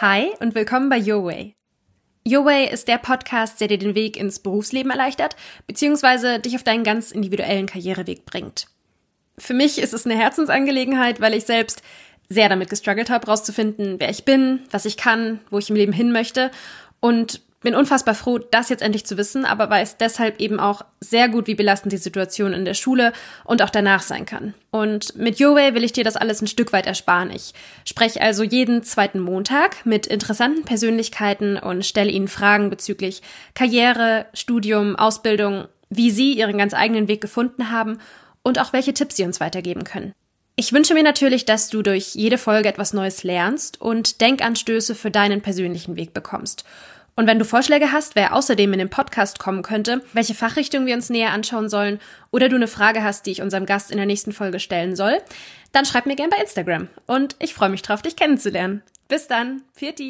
Hi und willkommen bei Your Way. Your Way ist der Podcast, der dir den Weg ins Berufsleben erleichtert, beziehungsweise dich auf deinen ganz individuellen Karriereweg bringt. Für mich ist es eine Herzensangelegenheit, weil ich selbst sehr damit gestruggelt habe, rauszufinden, wer ich bin, was ich kann, wo ich im Leben hin möchte und bin unfassbar froh, das jetzt endlich zu wissen, aber weiß deshalb eben auch sehr gut, wie belastend die Situation in der Schule und auch danach sein kann. Und mit Your Way will ich dir das alles ein Stück weit ersparen. Ich spreche also jeden zweiten Montag mit interessanten Persönlichkeiten und stelle ihnen Fragen bezüglich Karriere, Studium, Ausbildung, wie sie ihren ganz eigenen Weg gefunden haben und auch welche Tipps sie uns weitergeben können. Ich wünsche mir natürlich, dass du durch jede Folge etwas Neues lernst und Denkanstöße für deinen persönlichen Weg bekommst. Und wenn du Vorschläge hast, wer außerdem in den Podcast kommen könnte, welche Fachrichtung wir uns näher anschauen sollen oder du eine Frage hast, die ich unserem Gast in der nächsten Folge stellen soll, dann schreib mir gern bei Instagram. Und ich freue mich drauf, dich kennenzulernen. Bis dann. Pfiat